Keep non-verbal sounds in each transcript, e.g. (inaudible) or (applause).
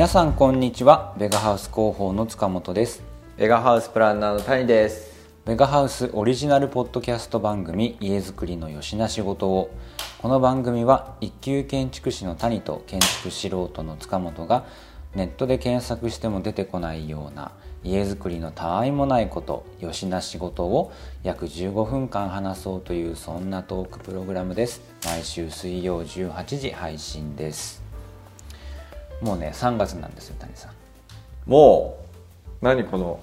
皆さんこんにちは。ベガハウス広報の塚本です。ベガハウスプランナーの谷です。ベガハウスオリジナルポッドキャスト番組家づくりのよしな仕事を。この番組は一級建築士の谷と建築素人の塚本がネットで検索しても出てこないような家づくりのたわいもないことよしな仕事を約15分間話そうというそんなトークプログラムです。毎週水曜18時配信ですもうね3月なんですよ谷さん。もう何この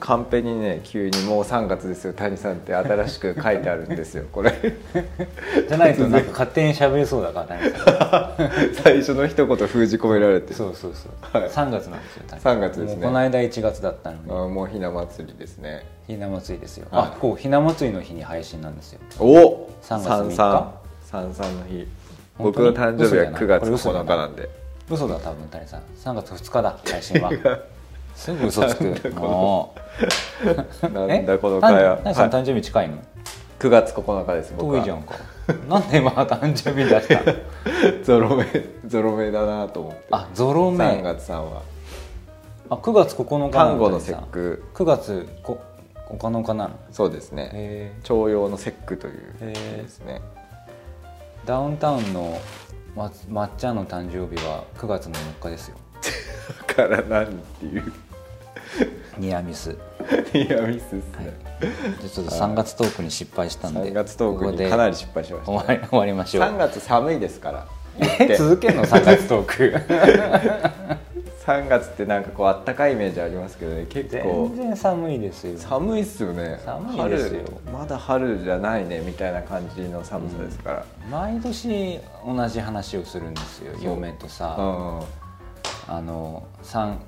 カンペにね急に「もう3月ですよ谷さん」って新しく書いてあるんですよこれ。(laughs) じゃないとなんか勝手に喋れそうだから谷さん。(laughs) 最初の一言封じ込められて。そうそうそう、はい。3月なんですよ谷さん。3月ですね。この間1月だったのに。あもうひな祭りですね。ひな祭りですよ、はい。あこうひな祭りの日に配信なんですよお3月三3日。三三。三の日。僕の誕生日は9月嘘じゃない。9日なんで嘘だ多分谷さん。3月2日だ配信は。(laughs) すぐ嘘つく。もう。(laughs) なんだこの会話。谷さんはい誕生日近いの、9月9日です僕は。遠いじゃんか。なんで今誕生日出した？の (laughs) ゾロ目ゾロ目だなと思って。あゾロ目。3月さんはあ9月9日看護の節句。9月こ9日なの？そうですね。へ徴用の節句というですね。ーダウンタウンのままっちゃんの誕生日は9月の4日ですよ。だから何っていう。ニアミス。いやミスっすはい。ね、じゃあちょっと3月トークに失敗したんで3月トークにかなり失敗しました。終わり (laughs) 終わりましょう。3月寒いですから。続けんの？3月トーク (laughs) 3月ってなんかこうあったかいイメージありますけどね結構。全然寒いですよ。寒いっすよね。寒いですよ。春まだ春じゃないねみたいな感じの寒さですから、毎年同じ話をするんですよ嫁とさ。うんあの 3,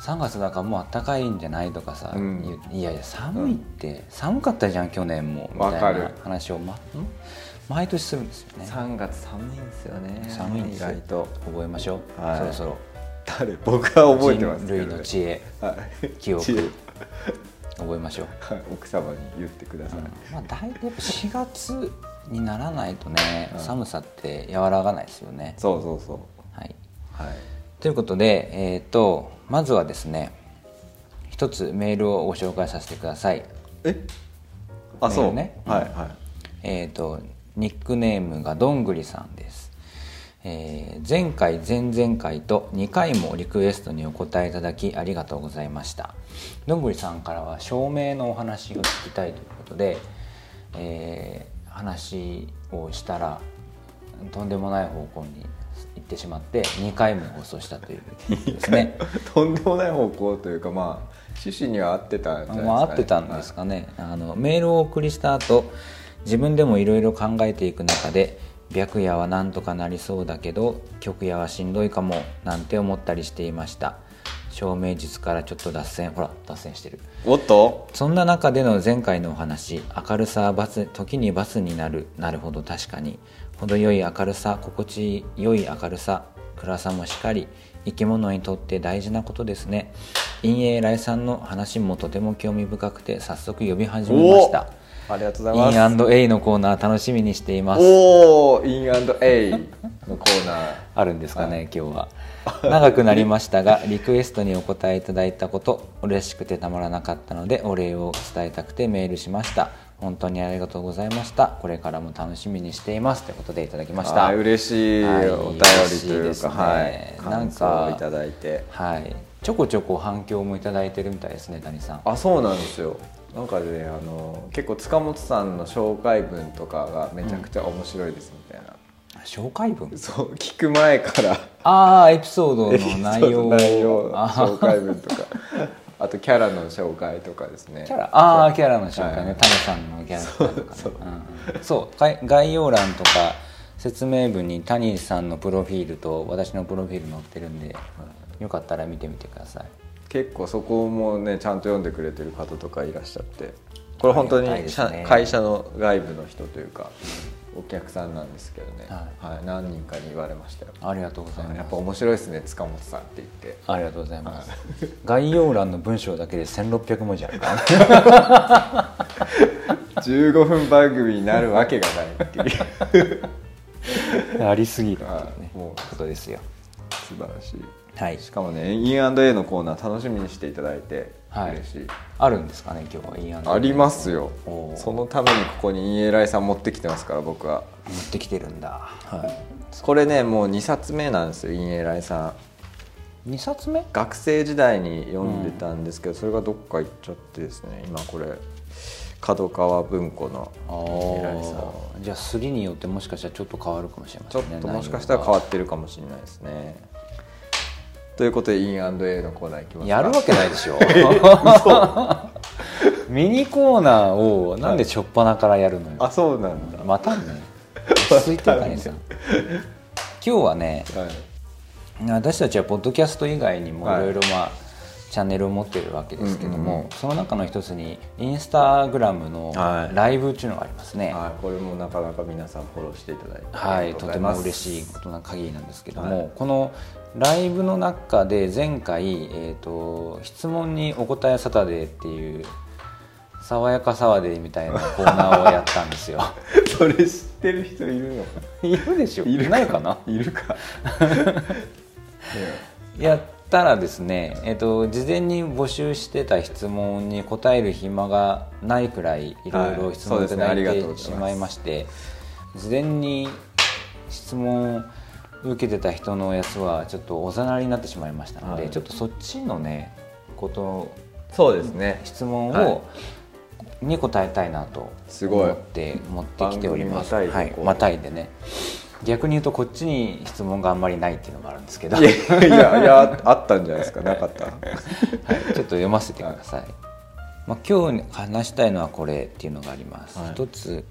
3月だからもうあったかいんじゃないとかさ、うん。いいやいや寒いって、寒かったじゃん去年もみたいな話を、ま、ん？毎年するんですよね。3月寒いんですよね。寒い意外と。覚えましょう、はい。そろそろ誰僕は覚えてます人類の知恵。はい。記憶。覚えましょう。はい。奥様に言ってください、まあ、大体やっぱ4月にならないとね、うん。寒さって和らがないですよね。そうそうそう。はい、はい。ということで、えー、とまずはですね一つメールをご紹介させてください。え？あそう。ね。はいはい。えー、とニックネームがどんぐりさんです。えー前回前々回と2回もリクエストにお答えいただきありがとうございました。どんぐりさんからは照明のお話を聞きたいということで、えー話をしたらとんでもない方向に行ってしまって2回も放送したというですね。(laughs) とんでもない方向というかまあ趣旨には合ってたんじゃないですか、ね、まあ合ってたんですかね、あのメールをお送りした後自分でもいろいろ考えていく中で白夜はなんとかなりそうだけど極夜はしんどいかもなんて思ったりしていました。照明術からちょっと脱線。ほら脱線してる。おっと？そんな中での前回のお話明るさはバツ時にバツになる。なるほど確かに。程よい明るさ心地よい明るさ暗さもしかり生き物にとって大事なことですね。陰影来さんの話もとても興味深くて早速呼び始めましたありがとうございます。インエイのコーナー楽しみにしています。おおインエイ (laughs) のコーナー。あるんですかね、今日は。長くなりましたが (laughs) リクエストにお答えいただいたこと嬉しくてたまらなかったのでお礼を伝えたくてメールしました。本当にありがとうございました。これからも楽しみにしています。ということでいただきました。嬉しい。はいお便りというか、はい。なんかをいただいて。はい。ちょこちょこ反響もいただいてるみたいですね谷さん。あそうなんですよなんかねあの結構塚本さんの紹介文とかがめちゃくちゃ面白いですみたいな、紹介文？そう聞く前から。ああエピソードの内容を。内容あ紹介文とか。あとキャラの紹介とかですね。キャラ？ああキャラの紹介ね、はい。タモさんのキャラとかね。そう。うんうん。そう。概概要欄とか説明文に谷さんのプロフィールと私のプロフィール載ってるんで、よかったら見てみてください結構そこもねちゃんと読んでくれてる方とかいらっしゃって。これ本当にね。社会社の外部の人というかお客さんなんですけどね、ははい。何人かに言われましたよ。ありがとうございます。やっぱ面白いですね塚本さんって言って。ありがとうございます、概要欄の文章だけで1600文字あるからね。15分番組になるわけがないっていう。(laughs) ありすぎるっていうねはい。もうことですよ。素晴らしいはい。しかもね E&A のコーナー楽しみにしていただいてはい。嬉しい、あるんですかね今日はいいやんありますよ。そのためにここに EA ライさん持ってきてますから僕は。持ってきてるんだ、はこれねもう2冊目なんですよ EA ライさん。い、2冊目？学生時代に読んでたんですけど、それがどっか行っちゃってですね今これ角川文庫のあ EA さじゃあ3によってもしかしたらちょっと変わるかもしれまちょせんね。っともしかしたら変わっってるかもしれないですねということで E&A のコーナーいきますか。やるわけないでしょ。ミニコーナーをなんで初っ端からやるのよ、あそうなんだ、またね落ち着いてるかね。さん今日はねはい。私たちはポッドキャスト以外にもいはいろいろまあ、チャンネルを持ってるわけですけども、うんうんうん。その中の一つにインスタグラムのはい。ライブっていうのがありますね。はい、これもなかなか皆さんフォローしていただいてはい、とても嬉いしいことな限りなんですけども、はい。このライブの中で前回、えーと「質問にお答えサタデー」っていう「爽やかサワデー」みたいなコーナーをやったんですよ。(laughs) それ知ってる人いるの？かいるでしょ。いるないかな？いるか？(laughs) やったらですね、えー、と事前に募集してた質問に答える暇がないくらいいろいろ質問をいただいてざいしまいまして事前に質問を受けてた人のやつはちょっとおざなりになってしまいましたので、はい。ちょっとそっちのねことそうですね。質問を、はい。に答えたいなとすごい。思って持ってきております。またはい、またいでね。逆に言うとこっちに質問があんまりないっていうのもあるんですけど。いやいやあったんじゃないですか。なかった？(laughs) はい、ちょっと読ませてください。まあ、今日話したいのはこれっていうのがあります。はい。一つ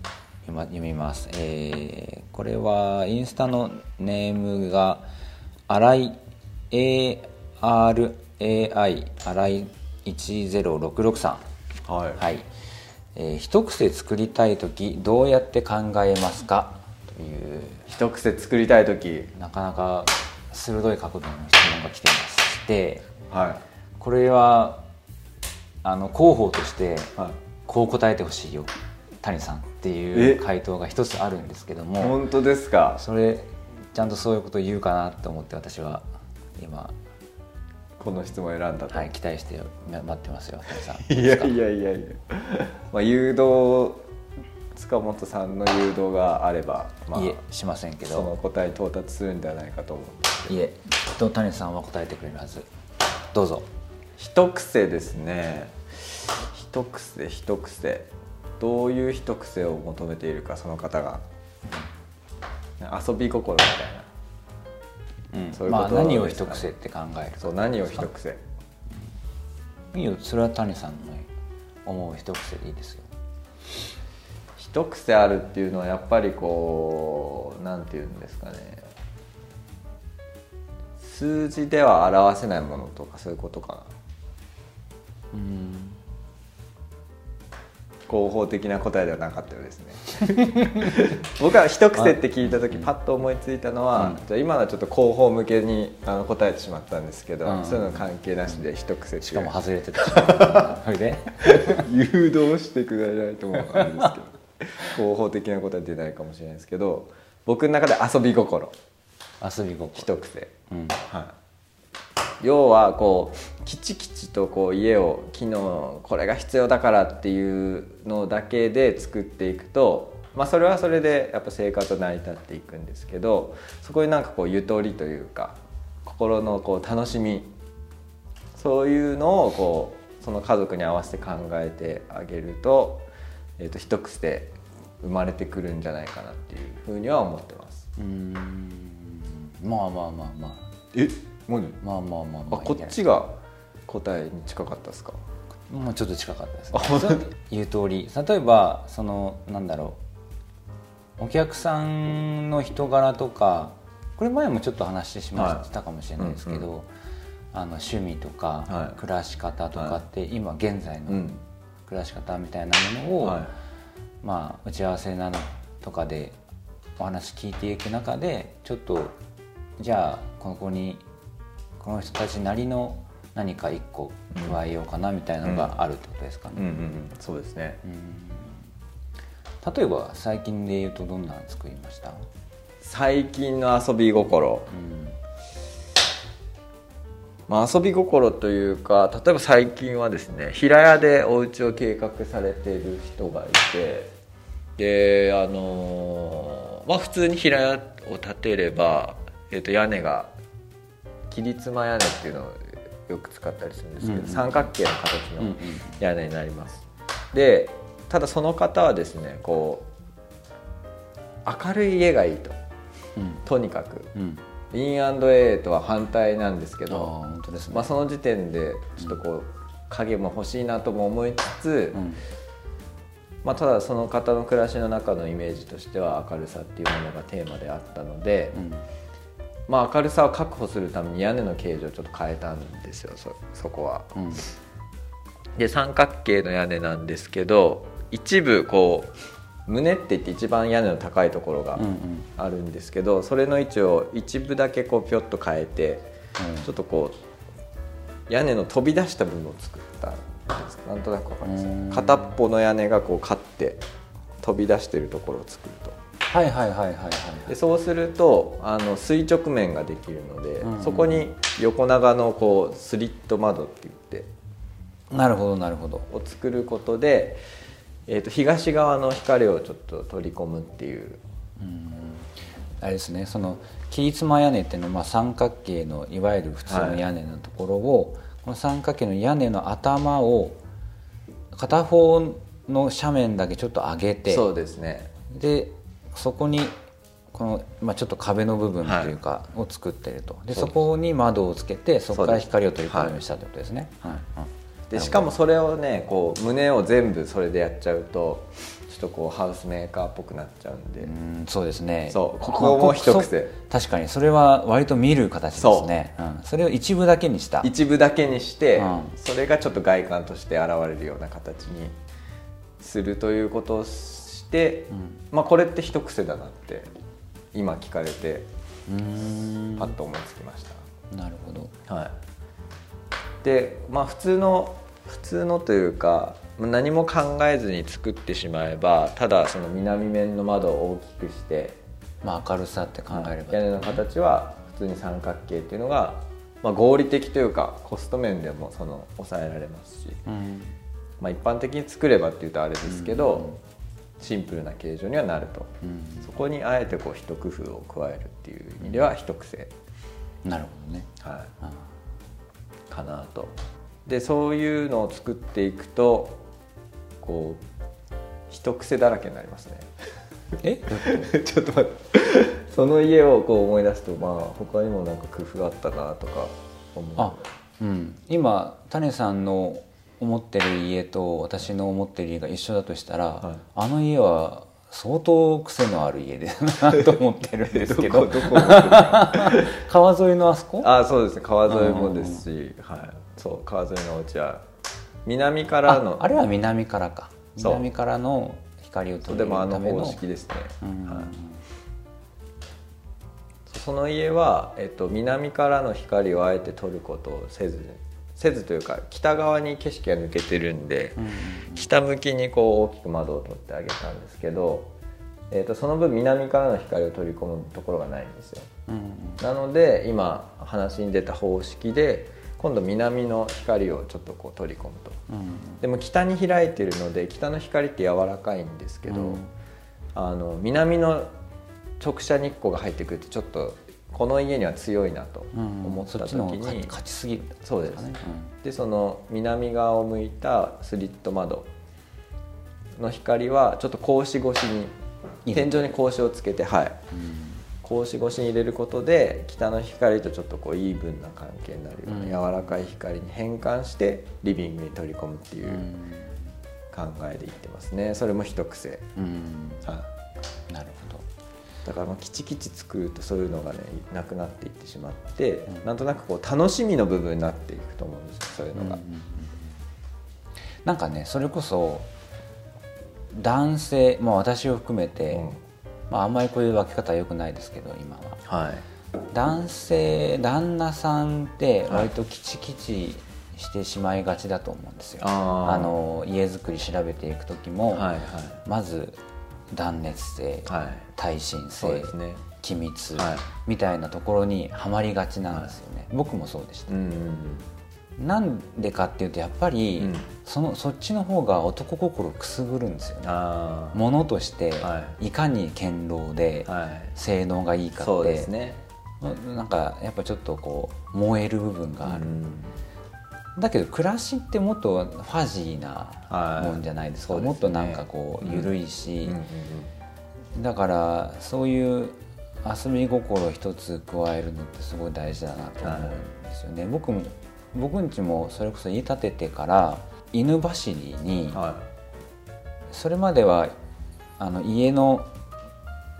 読みます、えーこれはインスタのネームが新井 ARAI 新井10663さん。はい、はい。えー一癖作りたい時どうやって考えますか？という。一癖作りたい時。なかなか鋭い角度の質問が来てまして。はこれはあの広報としていはい。こう答えてほしいよ谷さんっていえ？う回答が一つあるんですけども本当ですか？それちゃんとそういうことを言うかなと思って私は今、この質問を選んだと、はい、期待して待ってますよ谷さん。いやいやいやいや、まあ、誘導塚本さんの誘導があれば、まあいえしませんけそのど答えに到達するんではないかと思ういえきっと谷さんは答えてくれるはず。どうぞ。一癖ですね。一癖一癖どういう一癖を求めているかその方が遊び心みたいな。うん。そういうことまあ何を一癖って考えるそう何を一癖。いいよ。それは谷さんの思う一癖でいいですよ。一癖あるっていうのはやっぱりこうなんていうんですかね。数字では表せないものとかそういうことかな。うん広報的な答えではなかったようですね。(laughs) 僕は一癖って聞いた時パッと思いついたのは、うん。じゃあ今のはちょっと広報向けにあの答えてしまったんですけど、うん。そういうの関係なしで一癖ってしかも外れてた。しそれで誘導してくれないと思うんですけど。広報的な答え出ないかもしれないですけど僕の中で遊び心。遊び心。一癖。うん。はい、要はこうきちきちとこう家を昨日これが必要だからっていうのだけで作っていくと、まあ、それはそれでやっぱ生活は成り立っていくんですけどそこになんかこうゆとりというか心のこう楽しみそういうのをこうその家族に合わせて考えてあげると,、えー、と一癖生まれてくるんじゃないかなっていうふうには思ってます。うーん。まあまあまあまあ。え？何まあまあまあまああこっちが答えに近かったですか？もうちょっと近かったですあ本当そう言う通り。例えばそのなんだろう。お客さんの人柄とかこれ前もちょっと話しまはいしたかもしれないですけど、うんあの趣味とか、はい。暮らし方とかって、今現在のうん。暮らし方みたいなものを、はい。まあ打ち合わせなのとかでお話聞いていく中でちょっとじゃあここにこの人たちなりの何か一個加えようかなみたいなのがあるってことですかね。うんうんうん。そうですね。うん。例えば最近で言うとどんなの作りました、最近の遊び心。うん。まあ、遊び心というか例えば最近はですね平屋でお家を計画されている人がいてであのーまあ普通に平屋を建てれば、えー、と屋根が切妻屋根っていうのをよく使ったりするんですけど、うんうん。三角形の形の屋根になります、でただその方はですねこう明るい家がいいと。うん。とにかく。うん。インとは反対なんですけど本当ですね、まあ、その時点でちょっとこう影も欲しいなとも思いつつ、うん。まあ、ただその方の暮らしの中のイメージとしては明るさっていうものがテーマであったので、うんまあ、明るさを確保するために屋根の形状をちょっと変えたんですよ。そそこは。うん。で三角形の屋根なんですけど一部こう胸って言って一番屋根の高いところがうんうん。あるんですけど、それの位置を一部だけこうピョッと変えてちょっとこう屋根の飛び出した部分を作ったなんとなくわかります？うん。片っぽの屋根がこうカって飛び出してるところを作る。とはいはいはいはいはい。でそうするとあの垂直面ができるので、うんそこに横長のこうスリット窓って言ってなるほどなるほど。を作ることで、えー、と東側の光をちょっと取り込むっていう。うんあれですねその切妻屋根っていうのはまあ三角形のいわゆる普通の屋根のところを、この三角形の屋根の頭を片方の斜面だけちょっと上げてそうですね。でそこにこの、まあ、ちょっと壁の部分というか、を作ってると。でそうそこに窓をつけてそこから光を取り込むようにしたってことですね。はい。はい。でしかもそれをねこう胸を全部それでやっちゃうとちょっとこうハウスメーカーっぽくなっちゃうんで、うんそうですね。そう。ここも一癖。そ確かに。それは割と見る形ですね。そ,、うん、それを一部だけにした。一部だけにして、うん。それがちょっと外観として現れるような形にするということをまあこれって一癖だなって今聞かれてパッと思いつきました。なるほど。はい、でまあ普通の普通のというか何も考えずに作ってしまえばただその南面の窓を大きくしてまあ明るさって考えれば、屋根の形は普通に三角形っていうのが、まあ、合理的というかコスト面でもその抑えられますし、うん。まあ、一般的に作ればっていうとあれですけど、シンプルな形状にはなると、うん。そこにあえてこう一工夫を加えるっていう意味では一癖、なるほどね。はい、あかなと。でそういうのを作っていくとこう一癖だらけになりますね。え？(laughs) ちょっと待って。その家をこう思い出すとまあ他にもなんか工夫あったなとか思う。あうん。今種さんの思ってる家と私の思ってる家が一緒だとしたら、はい。あの家は相当癖のある家です (laughs) なと思ってるんですけど。(laughs) 川沿いのあそこ？あそうですね。川沿いもですし、はい、そう川沿いのお家は南からのああれは南からか。南からの光を取りそうでもあの。入れるための方式ですね、うんはい、その家は、えっと、南からの光をあえて取ることをせずせずというか北側に景色が抜けてるんで、うん。北向きにこう大きく窓を取ってあげたんですけど、えー、とその分南からの光を取り込むところがないんですよ。うん。なので今話に出た方式で今度南の光をちょっとこう取り込むと。うん。でも北に開いてるので北の光って柔らかいんですけど、うん。あの南の直射日光が入ってくるとちょっとこの家には強いなとうん。思った時そっちの方がに、勝勝ちすぎる。そうですね、でその南側を向いたスリット窓の光はちょっと格子越しに天井に格子をつけてはい。うん。格子越しに入れることで北の光とちょっとこうイーブンな関係になるよううん。な柔らかい光に変換してリビングに取り込むっていううん。考えでいってますね。それも一癖、うん。はい、なるほどだからまあキチキチ作るとそういうのがねなくなっていってしまって、うん。なんとなくこう楽しみの部分になっていくと思うんですよそういうのが。うんうんうん。なんかねそれこそ男性、まあ、私を含めて、うん。まあ、あんまりこういう分け方は良くないですけど今は。はい。男性旦那さんって割とキチキチしてしまいがちだと思うんですよ、あー。あの家づくり調べていく時も、はいはい。まず断熱性、はい。耐震性ね。機密はい。みたいなところにはまりがちなんですよね、僕もそうでした、うんうんなんでかっていうとやっぱり、うん。そのそっちの方が男心をくすぐるんですよね。あものとしてはい。かに堅牢で性能がいいかって、そうですね。なんかやっぱちょっとこう燃える部分がある、うんだけど暮らしってもっとファジーなはい。もんじゃないですか、そうですね。もっとなんかこううん緩いし、だからそういう遊び心一つ加えるのってすごい大事だなと思うんですよね、僕も僕んちもそれこそ家建ててから犬走りにうんはそれまではあの家の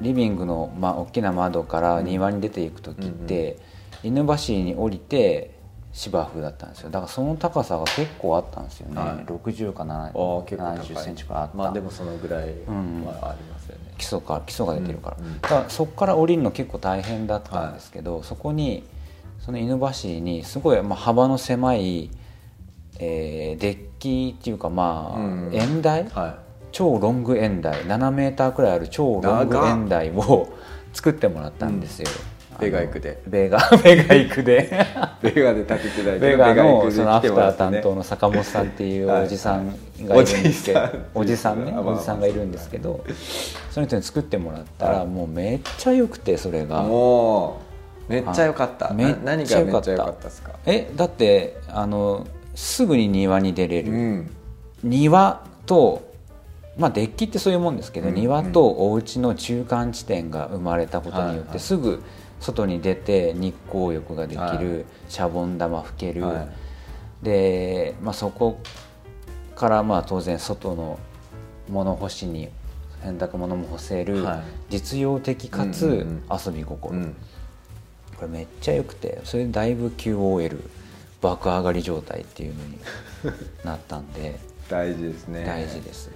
リビングの、まあ、大きな窓から庭に出ていく時って、犬走りに降りて芝生だったんですよ。だからその高さが結構あったんですよね、はい。60かいああ結構高い。70センチくらいあった、まあでもそのぐらいんはありますよね。基礎か基礎が出てるから,、うんうん。だからそこから降りるの結構大変だったんですけど、そこにその犬走りにすごい、まあ、幅の狭い、えーデッキっていうかまあ、うん円台、は超ロング円台。7メーターくらいある超ロング円台を (laughs) 作ってもらったんですよ、いベガイクで。ベガベガイクで。(laughs) ベガで建ててないベガのそのアフター担当の坂本さんっていうはいおじさんがいるんですけど、おじさんおじさんねおじさんがいるんですけどその人に作ってもらったらはいもうめっちゃ良くてそれが。もうめっちゃ良かった。め何がめっちゃ良かったですか？えだってあのすぐに庭に出れる、うん。庭とまあデッキってそういうもんですけど、うん庭とお家の中間地点が生まれたことによっはいはい。てすぐ外に出て日光浴ができはる、シャボン玉吹ける、はい。で、まあ、そこからまあ当然外の物干しに洗濯物も干せる、はい。実用的かつうんうんうん。遊び心、うん。これめっちゃ良くてそれでだいぶ QOL 爆上がり状態っていうのに (laughs) なったんで大事ですね。大事です。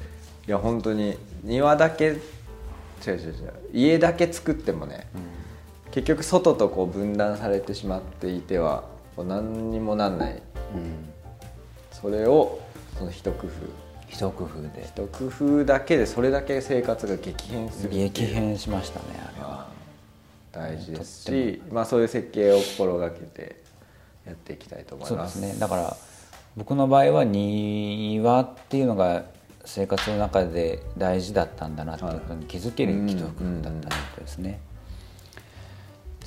いや本当に庭だけ違う違う違う家だけ作ってもね結局外とこう分断されてしまっていてはこう何にもなんない。うんそれをその一工夫。一工夫で。一工夫だけでそれだけ生活が激変する激変しましたねあれは。大事ですし、まあ、そういう設計を心がけてやっていきたいと思いそうでますすね。だから僕の場合は庭っていうのが生活の中で大事だったんだなっていうことに気づける一工夫だったことですね、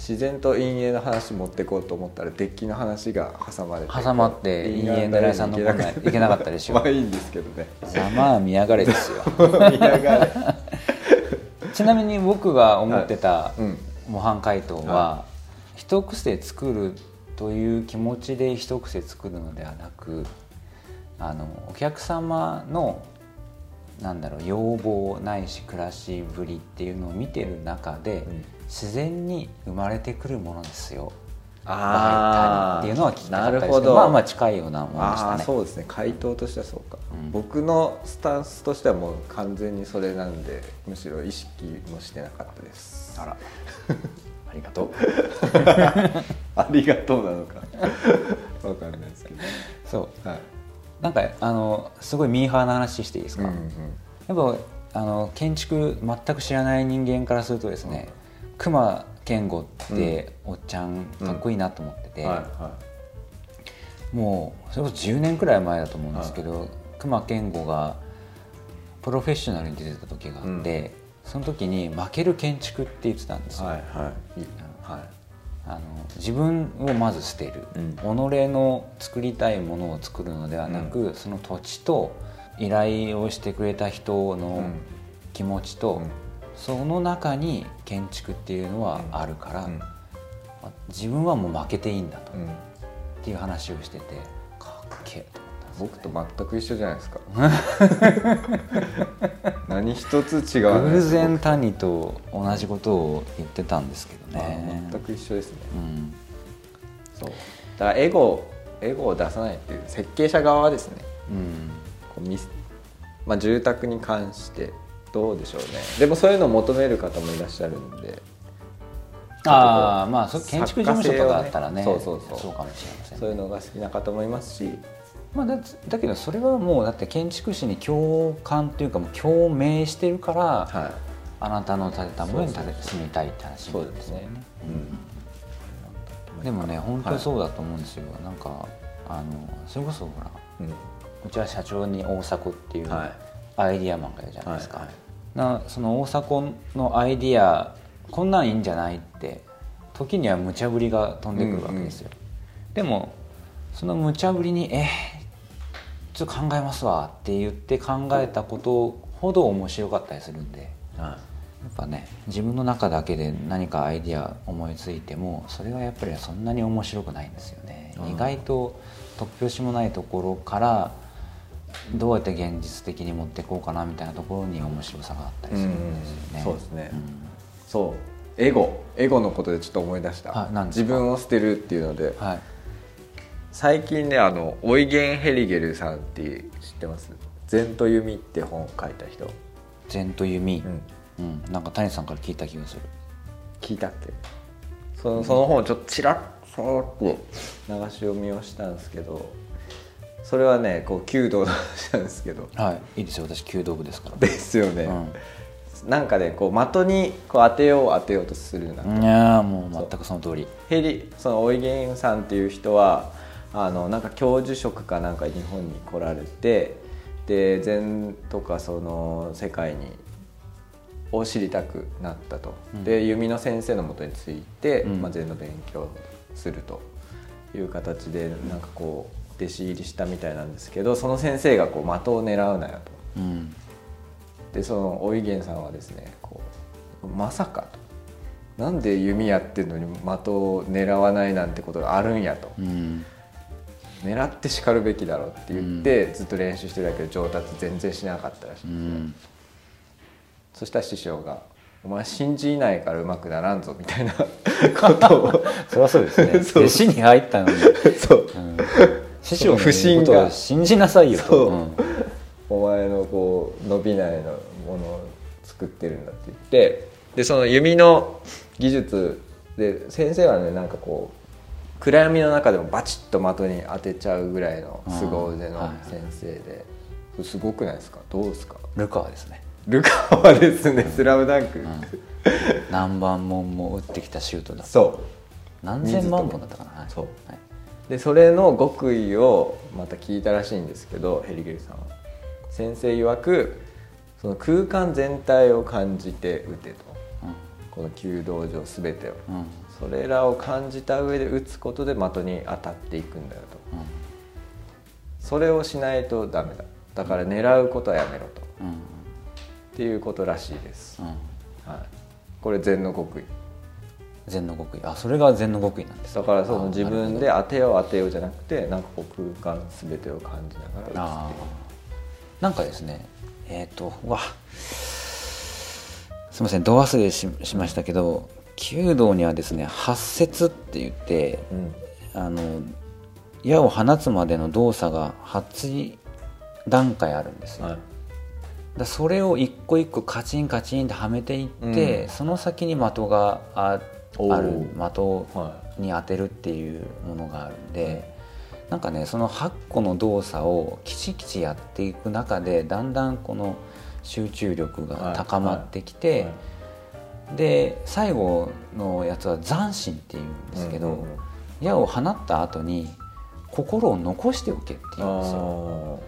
自然と陰影の話持っていこうと思ったらデッキの話が挟まれて挟まって陰影狙いさんのコーナーいけなかったでしょまあいいんですけどね。ざまあ見やがれですよ。(laughs) 見やがれ。(laughs) ちなみに僕が思ってたうん。模範解答は、は一癖作るという気持ちで一癖作るのではなくあのお客様のなんだろう要望ないし暮らしぶりっていうのを見てる中で、ん自然に生まれてくるものですよ。あーっていうのは聞きたかったですけどど。まあまあ近いようなものでしたねそうですね。回答としてはそうか、うん。僕のスタンスとしてはもう完全にそれなんでむしろ意識もしてなかったです。あら。(laughs) ありがとう。(laughs) ありがとうなのか。(laughs) わかんないですけど。そう。はい。なんかあのすごいミーハーな話していいですか、うんうん。やっぱあの建築全く知らない人間からするとですね、熊健吾っておっちゃんかっこいいなと思ってて、もうそれこそ10年くらい前だと思うんですけど、熊健吾がプロフェッショナルに出てた時があって、その時に負ける建築って言ってたんですよ、いはいはい。いい。はい。あの自分をまず捨てる、うん。己の作りたいものを作るのではなく、その土地と依頼をしてくれた人のうん。気持ちと、うんその中に建築っていうのはあるから、うんまあ自分はもう負けていいんだと、っうん。ていう話をしててかっけえと思ったんですよ僕と全く一緒じゃないですか。(laughs) 何一つ違わない。偶然谷と同じことを言ってたんですけどあね全く一緒ですね。うん。そう。だからエゴエゴを出さないっていう設計者側はですねうん。こうまあ、住宅に関してどうでしょうね。でもそういうのを求める方もいらっしゃるんで。ああまあそ建築事務所とかだったらね。作家性をねそうそうそう。かもしれませんそういうのが好きな方もいますし。まあ、だだけどそれはもうだって建築士に共感というかもう共鳴してるから、はあなたの建てたものに建て住みたいって話そうですね、でもね本当にそうだと思うんですよ、なんかあのそれこそほらうんうん。うちは社長に大迫っていうはい。アイディアマンがいるじゃないですか、はいはいなその大迫のアイディアこんなんいいんじゃないって時には無茶ぶりが飛んでくるわけですよ、でもその無茶ぶりに「えちょっと考えますわ」って言って考えたことほど面白かったりするんではやっぱね自分の中だけで何かアイディア思いついてもそれはやっぱりそんなに面白くないんですよね、うん。意外と突拍子もないところからどうやって現実的に持っていこうかなみたいなところに面白さがあったりするんですよね、うんそうですね。んそう。エゴ。エゴのことでちょっと思い出した、自分を捨てるっていうので。はい。最近ねあのオイゲン・ヘリゲルさんって知ってます「禅と弓」って本書いた人、禅と弓う、ん、うん。なんか谷さんから聞いた気がする。聞いたっけそのその本をちょっとちらっさーって流し読みをしたんですけどそれはねこう弓道の話なんですけど。はい。いいですよ。私弓道部ですから。ですよね、うん。なんかねこう的にこう当てよう当てようとするな、いやーもう全くその通り。ヘリそのオイゲンさんっていう人はあのなんか教授職かなんか日本に来られてで禅とかその世界にを知りたくなったと、うん。で弓の先生のもとについて、うん。まあ、禅の勉強をするという形でなんかこう弟子入りしたみたいなんですけどその先生がこう的を狙うなよと。うん。でそのおいげんさんはですねこうまさかと。なんで弓やってるのに的を狙わないなんてことがあるんやと。うん。狙ってしかるべきだろうって言って、ずっと練習してるだけど上達全然しなかったらしい、うん。そしたら師匠が「お前信じないからうまくならんぞ」みたいなことを。(laughs) そりゃそうですね。(laughs) 弟子に入ったのに、(laughs) そう。うん、師匠の不信が。信じなさいよそう。と、ん。お前のこう伸びないのものを作ってるんだって言ってでその弓の技術で先生はねなんかこう暗闇の中でもバチッと的に当てちゃうぐらいの凄腕の先生で、すごくないですか？どうですか？ルカワですね、ルカワですね「スラムダンク、うん、何番門も打ってきたシュートだ。そう。何千万本だったかな、はい。そう。はいでそれの極意をまた聞いたらしいんですけどヘリゲルさんは。先生曰くその空間全体を感じて打てと。この弓道場全てを。うん。うん。それらを感じた上で打つことで的に当たっていくんだよと。それをしないとダメだ。だから狙うことはやめろと。うん。うん。っていうことらしいです、うん。はい、これ禅の極意禅の極意。あそれが禅の極意なんですだからそのあ自分で当てよう当てようじゃなくてなんかこう空間全てを感じながらあ打つなんかですねえっ、とうわ。すみません度忘れししましたけど弓道にはですね八節って言ってうん。あの矢を放つまでの動作が8段階あるんですよ、はい。だそれを一個一個カチンカチンってはめていって、うん。その先に的があおーある的はに当てるっていうものがあるんで、なんかねその8個の動作をきちきちやっていく中でだんだんこの集中力が高まってきて、で最後のやつは斬心っていうんですけど、うんうんうん。矢を放った後に心を残しておけっていうんですよ。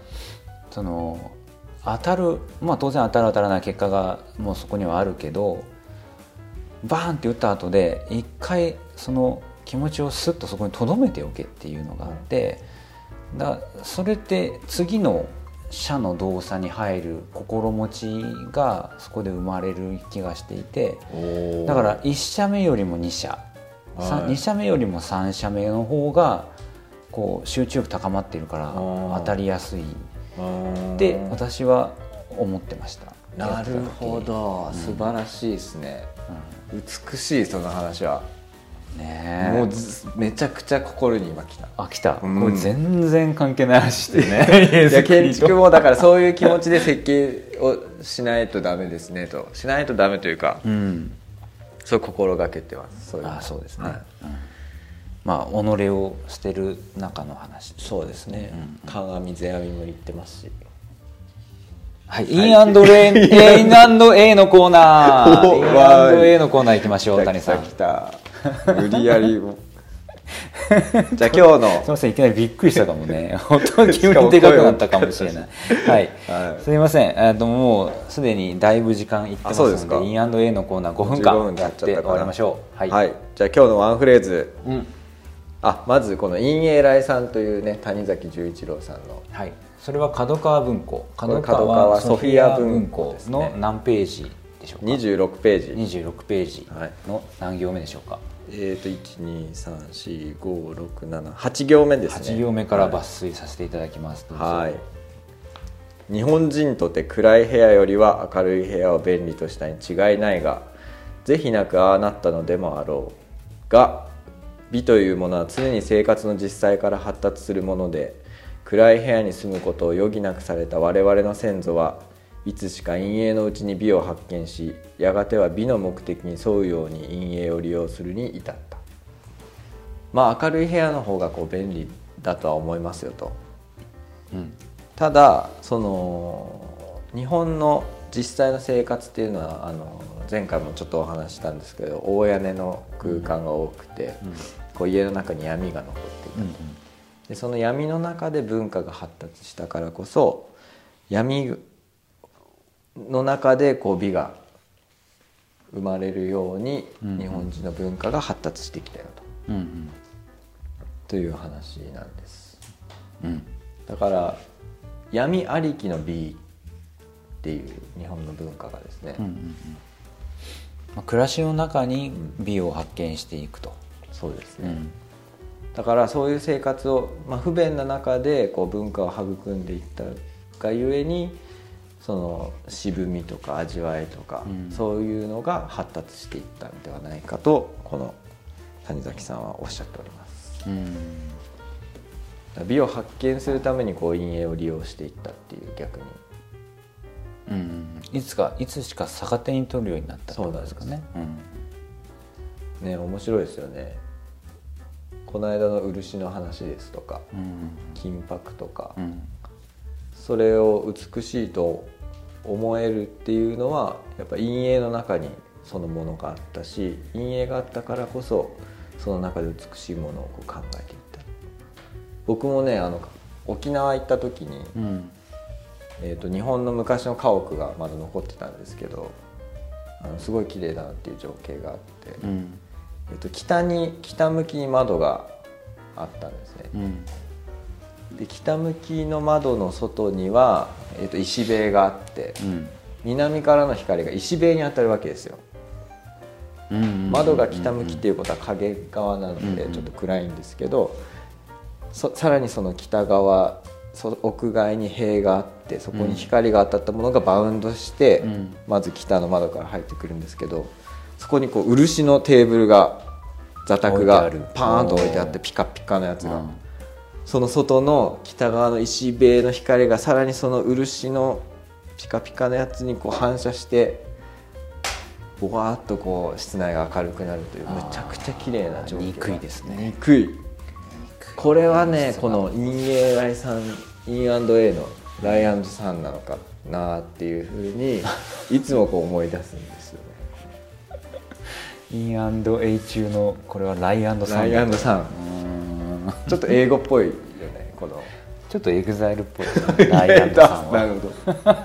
その当たるまあ当然当たる当たらない結果がもうそこにはあるけどバーンって打った後で一回その気持ちをスッとそこに留めておけっていうのがあって、だそれって次の射の動作に入る心持ちがそこで生まれる気がしていてだから1射目よりも2射、さはい。2射目よりも3射目の方がこう集中力高まっているからー。当たりやすい。って私は思ってました。なるほど、うん。素晴らしいですね。う美しいその話は、んねえ。もうずめちゃくちゃ心に今きた。あ来た、うん。これ全然関係ない話してね。(laughs) (laughs) いや建築もだからそういう気持ちで設計をしないとダメですねとしないとダメというかうん。そう心がけてます。そういう。のあそうですね、はい。うん。まあ己を捨てる中の話。そうですね、うん鏡世阿弥も言ってますしはい、インレインア A のコーナー。イン A のコーナー行きましょう谷さん。来た無理やり (laughs) じゃあ今日の。すみませんいきなりびっくりしたかもね。(laughs) 本当に急にでかくなったかもしれない。はい、はい、すみません。えっともうすでにだいぶ時間いってますのでイン &A のコーナー5分間やって終わりましょう。はい、はい、じゃあ今日のワンフレーズ、うん、あまずこの陰影来さんというね谷崎十一郎さんの。はい。それは角川文庫。角川ソフィア文庫の何ページでしょうか？26ページ。26ページの何行目でしょうか、はいえーと、1234567行目ですね。8行目から抜粋させていただきます、はい、日本人とて暗い部屋よりは明るい部屋を便利としたに違いないが是非なくああなったのでもあろうが美というものは常に生活の実際から発達するもので暗い部屋に住むことを余儀なくされた我々の先祖はいつしか陰影のうちに美を発見しやがては美の目的に沿うように陰影を利用するに至った。まあ明るい部屋の方がこう便利だとは思いますよと、うん、ただその日本の実際の生活っていうのはあの前回もちょっとお話したんですけど大屋根の空間が多くて、うん、こう家の中に闇が残っていたと、うん、でその闇の中で文化が発達したからこそ闇の中でこう美が生まれるように日本人の文化が発達してきたよと、うんうん、という話なんです、うん、だから闇ありきの美っていう日本の文化がですね、うんうんうん。まあ、暮らしの中に美を発見していくと、そうですね、だからそういう生活を、まあ、不便な中でこう文化を育んでいったがゆえにその渋みとか味わいとか、うん、そういうのが発達していったのではないかとこの谷崎さんはおっしゃっております。うん、美を発見するためにこう陰影を利用していったっていう逆に。うん、いつかいつしか逆手に取るようになったってことですかね。うん、ね面白いですよね。この間の漆の話ですとか、うん、金箔とか、それを美しいと思えるっていうのはやっぱ陰影の中にそのものがあったし陰影があったからこそその中で美しいものをこう考えていった。僕もねあの沖縄行った時に、うん、えーと、日本の昔の家屋がまだ残ってたんですけどあのすごい綺麗だなっていう情景があって、うん、えーと、北に北向きに窓があったんですね。うん。で北向きの窓の外には、えー、と石塀があって、うん、南からの光が石塀に当たるわけですよ。窓が北向きっていうことは影側なのでちょっと暗いんですけど、さらにその北側屋外に塀があってそこに光が当たったものがバウンドして、うん、まず北の窓から入ってくるんですけどそこにこう漆のテーブルが座卓がパーンと置いてあってピカピカのやつが。その外の北側の石塀の光がさらにその漆のピカピカのやつにこう反射してぼわっとこう室内が明るくなるというむちゃくちゃ綺麗な状況憎いですね。憎い。これはねこの陰影ライさんイン &A のライアンドさんなのかなっていうふうに (laughs) いつもこう思い出すんですイン &A 中のこれはライアンドさんライアンドさん。ちょっと英語っぽいよねこの。ちょっとエグザイルっぽい、(laughs) ライアンドさんは。なるほど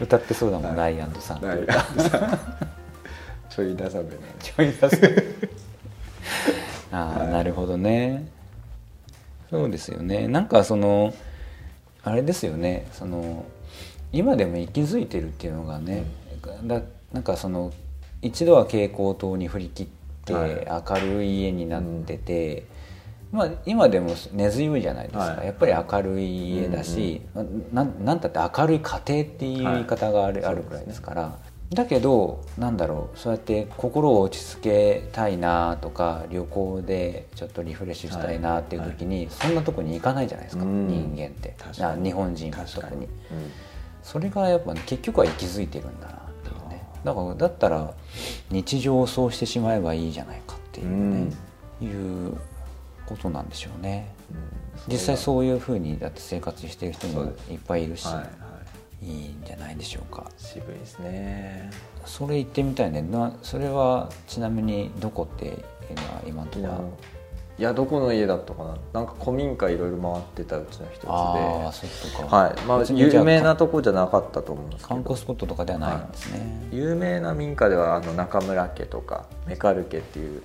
歌ってそうだもんライアンドさんライアンドさん。(laughs) ちょいダサめな。ちょいダサめ。(laughs) ああ、なるほどね。そうですよね。なんかそのあれですよね。その今でも息づいてるっていうのがね、うん、だなんかその一度は蛍光灯に振り切って明るい家になってて、まあ、今でも根強いじゃないですか、はい、やっぱり明るい家だし、うんうん、ななんたって明るい家庭っていう言い方があるはい、あるくらいですから。だけどなんだろうそうやって心を落ち着けたいなとか旅行でちょっとリフレッシュしたいなっていう時に、はい、そんなとこに行かないじゃないですか、人間って。日本人は特に、うん、それがやっぱ、ね、結局は息づいてるんだなだからだったら日常をそうしてしまえばいいじゃないかっていうね、いうことなんでしょうね、うん、実際そういうふうにだって生活してる人もいっぱいいるし、はいはい、いいんじゃないでしょうか。渋いですね。それ行ってみたいね。なそれはちなみにどこっていうのは今のところ。は、いやどこの家だったかな。なんか古民家いろいろ回ってたうちの一つで。あはい。まあ、有名なとこじゃなかったと思うんですけど。観光スポットとかではないんですね、有名な民家ではあの中村家とかメカル家っていう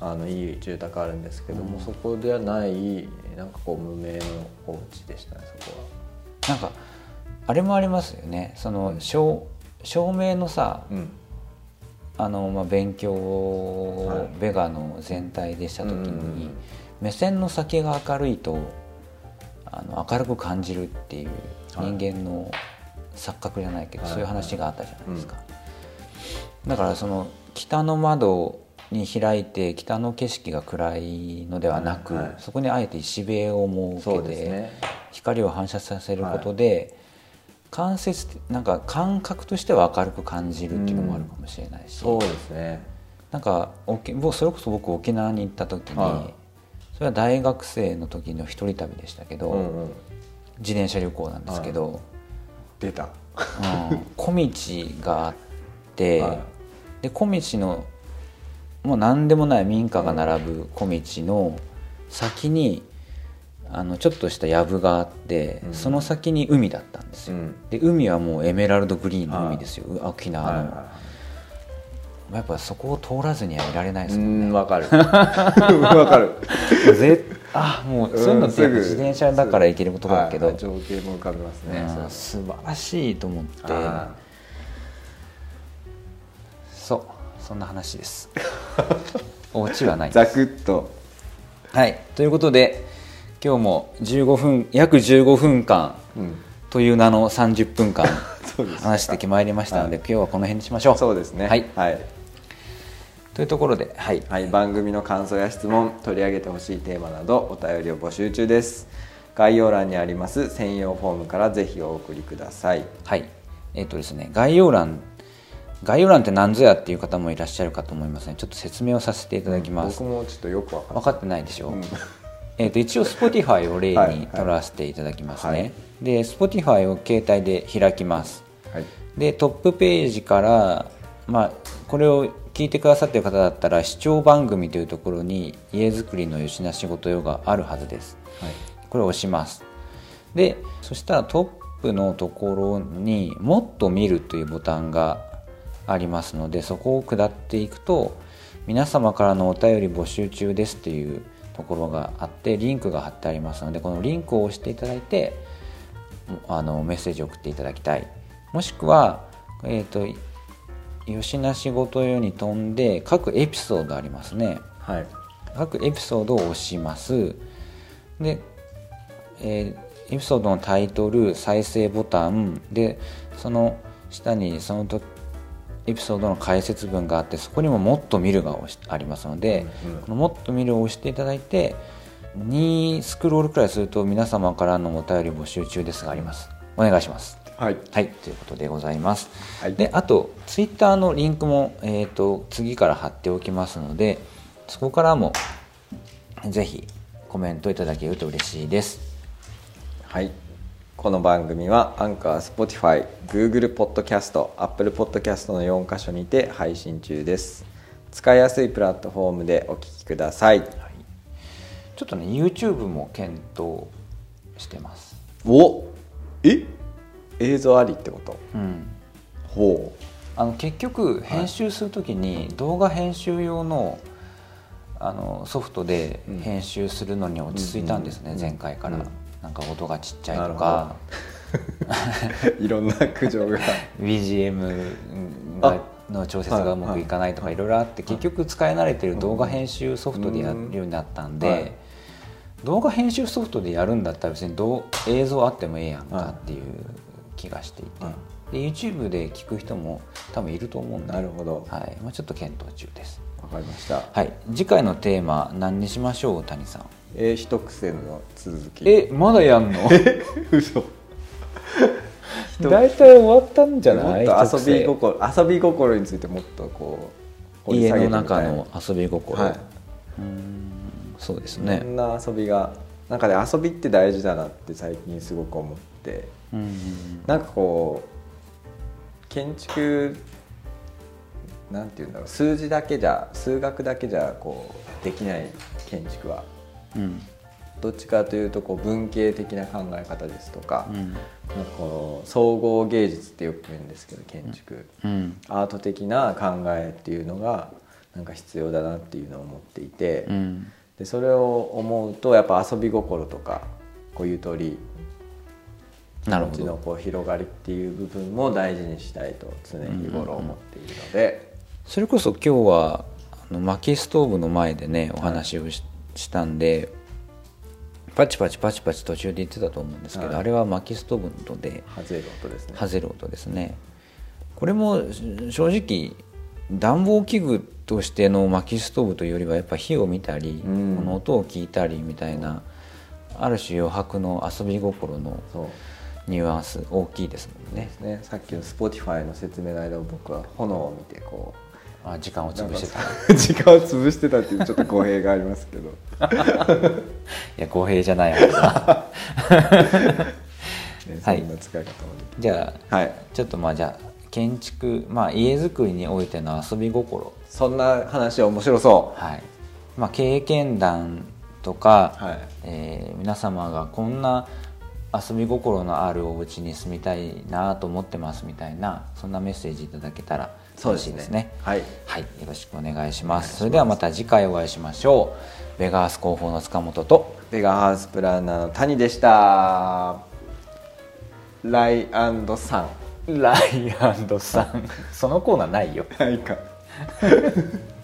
あのいい住宅あるんですけども、うん。そこではないなんかこう無名のお家でしたねそこなんかあれもありますよね。その照照明のさはうんあの、まあ、勉強をはい。ベガの全体でした時に、目線の先が明るいとあの明るく感じるっていうはい。人間の錯覚じゃないけど、はい。そういう話があったじゃないですか、だからその北の窓に開いて北の景色が暗いのではなく、そこにあえて石塀を設けて、光を反射させることで、間接なんか感覚としては明るく感じるっていうのもあるかもしれないし、そうですね。なんか沖僕それこそ僕沖縄に行った時に、はい。それは大学生の時の一人旅でしたけど、うんうん。自転車旅行なんですけど、出た。うん小道があって、はい。で小道のもう何でもない民家が並ぶ小道の先にあのちょっとした藪があって、うん。その先に海だったんですよ、うん。で海はもうエメラルドグリーンの海ですよ、沖縄の、はいはやっぱそこを通らずにはいられないいですもんね。うんわかる。わかる。(laughs) ぜあもうそういうのって自転車だから行けることだけど、はい情景も浮かびますね素晴らしいと思って。あそうそんな話です。(laughs) お家はないーざくっと。はいということで今日も15分約15分間うん。という名の30分間 (laughs) 話してきまいりましたので、今日はこの辺にしましょう。そうですね。はい。はい。というところではい。はい、番組の感想や質問取り上げてほしいテーマなどお便りを募集中です。概要欄にあります専用フォームからぜひお送りください。はい。えっ、とですね概要欄概要欄って何ぞやっていう方もいらっしゃるかと思いますねちょっと説明をさせていただきます、僕もちょっとよく分かってないでしょ、うんえー、と一応 Spotify を例はいはいに取らせていただきますね、はい。で Spotify を携帯で開きます。はい。でトップページから、まあ、これを聞いてくださっている方だったら視聴番組というところに家づくりのよしな仕事用があるはずです。はい。これを押します。でそしたらトップのところに「もっと見る」というボタンがありますのでそこを下っていくと皆様からのお便り募集中ですっていうところがあってリンクが貼ってありますのでこのリンクを押していただいてあのメッセージを送っていただきたい。もしくは、えー、と吉な仕事用に飛んで各エピソードありますね。はい。各エピソードを押します。で、えーエピソードのタイトル再生ボタン。でその下にそのとエピソードの解説文があってそこにも「もっと見る」がありますので、うんうん。この「もっと見る」を押していただいて2スクロールくらいすると皆様からのお便り募集中ですがあります。お願いします。はい。はいということでございます、はい。であとツイッターのリンクも、えー、と次から貼っておきますのでそこからもぜひコメントいただけると嬉しいです。はいこの番組はアンカー、 Spotify、Google ポッドキャスト、Apple ポッドキャストの4箇所にて配信中です。使いやすいプラットフォームでお聞きください。ちょっとね YouTube も検討してます。おえ？映像ありってこと？うん。ほあの結局編集するときに動画編集用のあのソフトでうん。編集するのに落ち着いたんですね、うん前回から、うんなんか音がちっちゃいとか。う (laughs) いろんな苦情が。(laughs) BGM がの調節がうまくいかないとかいろいろあって結局使い慣れてる動画編集ソフトでやるようになったんで動画編集ソフトでやるんだったら別にどう映像あってもええやんかっていう気がしていて。で YouTube で聞く人も多分いると思うんで。なるほど。はい。まあ、ちょっと検討中です。わかりました。はい。次回のテーマ何にしましょう谷さんえー、一癖の続き。えまだやんの？嘘。(laughs) 大体終わったんじゃない？もっと遊び心遊び心についてもっとこう家の中の遊び心、はい。うーんそうですいね。ろんな遊びが中で遊びって大事だなって最近すごく思って。うん。うんなんかこう建築なんていうんだろう。数字だけじゃ数学だけじゃこうできない建築はうんどっちかというとこう文系的な考え方ですとか,、うん。なんかこう総合芸術ってよく言うんですけど建築、うん。アート的な考えっていうのがなんか必要だなっていうのを思っていて、うん。でそれを思うとやっぱ遊び心とかこうゆとりなるほのこう広がりっていう部分も大事にしたいと常日頃思っているので、それこそ今日はあの薪ストーブの前でねお話をし,、したんでパチパチパチパチ途中で言ってたと思うんですけど、はい。あれは薪ストーブの音で外れる音ですね。ハゼる音ですね。これもし正直暖房器具としての薪ストーブというよりはやっぱ火を見たり、うん。この音を聞いたりみたいなある種余白の遊び心のニュアンス大きいですもんね。ね。さっきの Spotify の説明の間僕は炎を見てこうあ時間を潰してた。い (laughs) 時間を潰してたっていうちょっと語弊がありますけど。(laughs) や語弊じゃないはずだね、はいじゃあはい。ちょっとまあじゃあ建築まあ家づくりにおいての遊び心。そんな話面白そはい。まあ経験談とか、うはい。えー皆様がこんな遊び心のあるお家に住みたいなと思ってますみたいなそんなメッセージいただけたら嬉しいですね。はい。はい、よろしくお願いします。それではまた次回お会いしましょう。ベガース広報の塚本と。ベガハウスプランナーの谷でした。ライサンライアンドさん。(laughs) そのコーナーないよ。はいか (laughs)